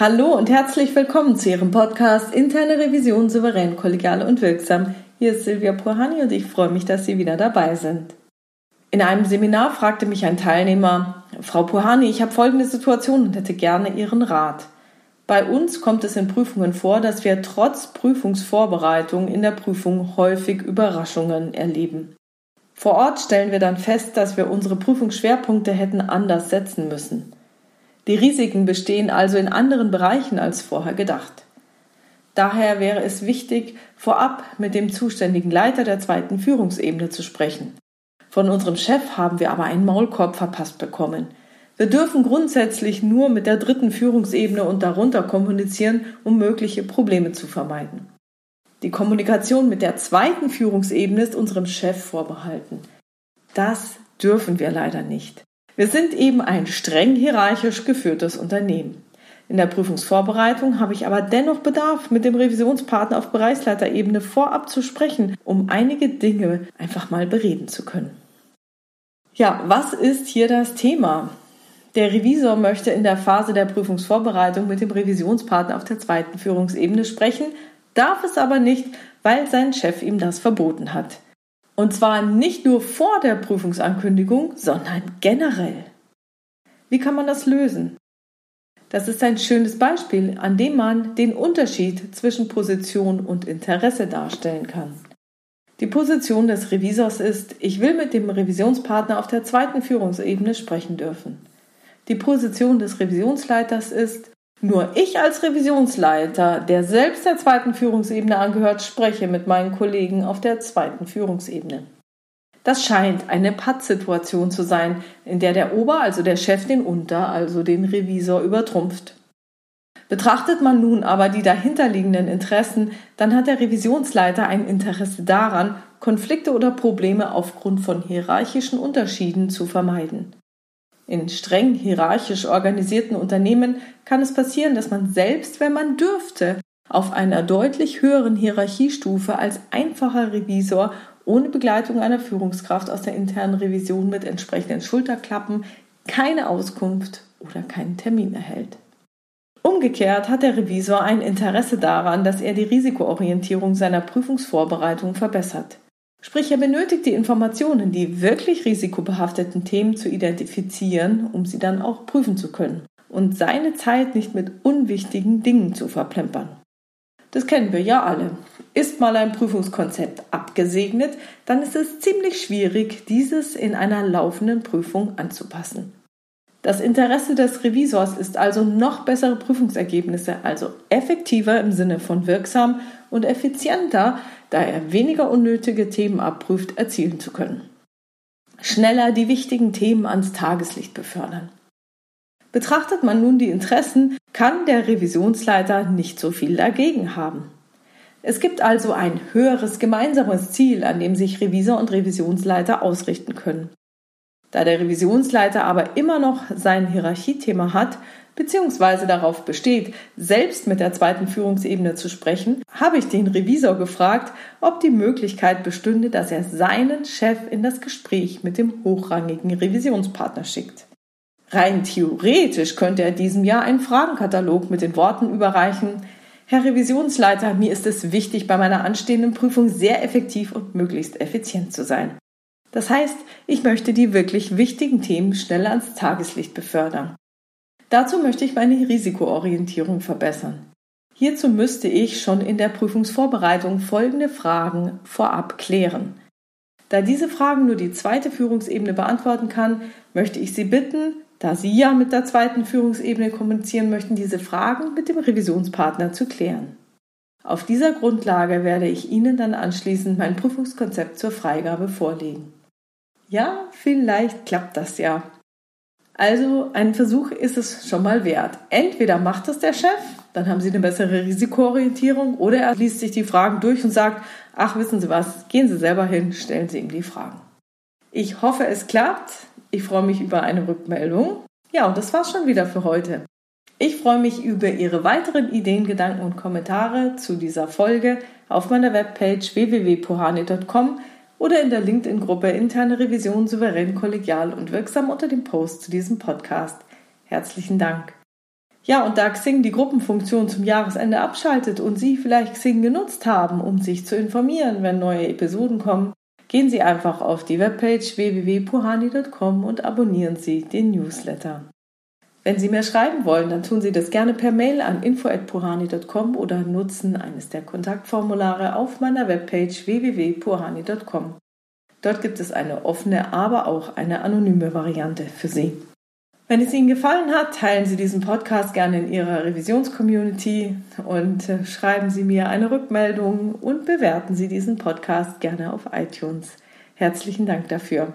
Hallo und herzlich willkommen zu Ihrem Podcast Interne Revision souverän, kollegial und wirksam. Hier ist Silvia Puhani und ich freue mich, dass Sie wieder dabei sind. In einem Seminar fragte mich ein Teilnehmer, Frau Puhani, ich habe folgende Situation und hätte gerne Ihren Rat. Bei uns kommt es in Prüfungen vor, dass wir trotz Prüfungsvorbereitung in der Prüfung häufig Überraschungen erleben. Vor Ort stellen wir dann fest, dass wir unsere Prüfungsschwerpunkte hätten anders setzen müssen. Die Risiken bestehen also in anderen Bereichen als vorher gedacht. Daher wäre es wichtig, vorab mit dem zuständigen Leiter der zweiten Führungsebene zu sprechen. Von unserem Chef haben wir aber einen Maulkorb verpasst bekommen. Wir dürfen grundsätzlich nur mit der dritten Führungsebene und darunter kommunizieren, um mögliche Probleme zu vermeiden. Die Kommunikation mit der zweiten Führungsebene ist unserem Chef vorbehalten. Das dürfen wir leider nicht. Wir sind eben ein streng hierarchisch geführtes Unternehmen. In der Prüfungsvorbereitung habe ich aber dennoch Bedarf, mit dem Revisionspartner auf Bereichsleiterebene vorab zu sprechen, um einige Dinge einfach mal bereden zu können. Ja, was ist hier das Thema? Der Revisor möchte in der Phase der Prüfungsvorbereitung mit dem Revisionspartner auf der zweiten Führungsebene sprechen, darf es aber nicht, weil sein Chef ihm das verboten hat. Und zwar nicht nur vor der Prüfungsankündigung, sondern generell. Wie kann man das lösen? Das ist ein schönes Beispiel, an dem man den Unterschied zwischen Position und Interesse darstellen kann. Die Position des Revisors ist, ich will mit dem Revisionspartner auf der zweiten Führungsebene sprechen dürfen. Die Position des Revisionsleiters ist, nur ich als Revisionsleiter, der selbst der zweiten Führungsebene angehört, spreche mit meinen Kollegen auf der zweiten Führungsebene. Das scheint eine Pattsituation zu sein, in der der Ober, also der Chef, den Unter, also den Revisor übertrumpft. Betrachtet man nun aber die dahinterliegenden Interessen, dann hat der Revisionsleiter ein Interesse daran, Konflikte oder Probleme aufgrund von hierarchischen Unterschieden zu vermeiden. In streng hierarchisch organisierten Unternehmen kann es passieren, dass man selbst, wenn man dürfte, auf einer deutlich höheren Hierarchiestufe als einfacher Revisor ohne Begleitung einer Führungskraft aus der internen Revision mit entsprechenden Schulterklappen keine Auskunft oder keinen Termin erhält. Umgekehrt hat der Revisor ein Interesse daran, dass er die Risikoorientierung seiner Prüfungsvorbereitung verbessert. Sprich, er benötigt die Informationen, die wirklich risikobehafteten Themen zu identifizieren, um sie dann auch prüfen zu können und seine Zeit nicht mit unwichtigen Dingen zu verplempern. Das kennen wir ja alle. Ist mal ein Prüfungskonzept abgesegnet, dann ist es ziemlich schwierig, dieses in einer laufenden Prüfung anzupassen. Das Interesse des Revisors ist also noch bessere Prüfungsergebnisse, also effektiver im Sinne von wirksam und effizienter, da er weniger unnötige Themen abprüft, erzielen zu können. Schneller die wichtigen Themen ans Tageslicht befördern. Betrachtet man nun die Interessen, kann der Revisionsleiter nicht so viel dagegen haben. Es gibt also ein höheres gemeinsames Ziel, an dem sich Revisor und Revisionsleiter ausrichten können. Da der Revisionsleiter aber immer noch sein Hierarchiethema hat, beziehungsweise darauf besteht, selbst mit der zweiten Führungsebene zu sprechen, habe ich den Revisor gefragt, ob die Möglichkeit bestünde, dass er seinen Chef in das Gespräch mit dem hochrangigen Revisionspartner schickt. Rein theoretisch könnte er diesem Jahr einen Fragenkatalog mit den Worten überreichen, Herr Revisionsleiter, mir ist es wichtig, bei meiner anstehenden Prüfung sehr effektiv und möglichst effizient zu sein. Das heißt, ich möchte die wirklich wichtigen Themen schneller ans Tageslicht befördern. Dazu möchte ich meine Risikoorientierung verbessern. Hierzu müsste ich schon in der Prüfungsvorbereitung folgende Fragen vorab klären. Da diese Fragen nur die zweite Führungsebene beantworten kann, möchte ich Sie bitten, da Sie ja mit der zweiten Führungsebene kommunizieren möchten, diese Fragen mit dem Revisionspartner zu klären. Auf dieser Grundlage werde ich Ihnen dann anschließend mein Prüfungskonzept zur Freigabe vorlegen. Ja, vielleicht klappt das ja. Also ein Versuch ist es schon mal wert. Entweder macht es der Chef, dann haben Sie eine bessere Risikoorientierung, oder er liest sich die Fragen durch und sagt, ach wissen Sie was, gehen Sie selber hin, stellen Sie ihm die Fragen. Ich hoffe, es klappt. Ich freue mich über eine Rückmeldung. Ja, und das war's schon wieder für heute. Ich freue mich über Ihre weiteren Ideen, Gedanken und Kommentare zu dieser Folge auf meiner Webpage www.pohane.com oder in der LinkedIn-Gruppe Interne Revision souverän, kollegial und wirksam unter dem Post zu diesem Podcast. Herzlichen Dank. Ja, und da Xing die Gruppenfunktion zum Jahresende abschaltet und Sie vielleicht Xing genutzt haben, um sich zu informieren, wenn neue Episoden kommen, gehen Sie einfach auf die Webpage www.puhani.com und abonnieren Sie den Newsletter. Wenn Sie mir schreiben wollen, dann tun Sie das gerne per Mail an info@puhani.com oder nutzen eines der Kontaktformulare auf meiner Webpage www.puhani.com. Dort gibt es eine offene, aber auch eine anonyme Variante für Sie. Wenn es Ihnen gefallen hat, teilen Sie diesen Podcast gerne in Ihrer Revisionscommunity und äh, schreiben Sie mir eine Rückmeldung und bewerten Sie diesen Podcast gerne auf iTunes. Herzlichen Dank dafür.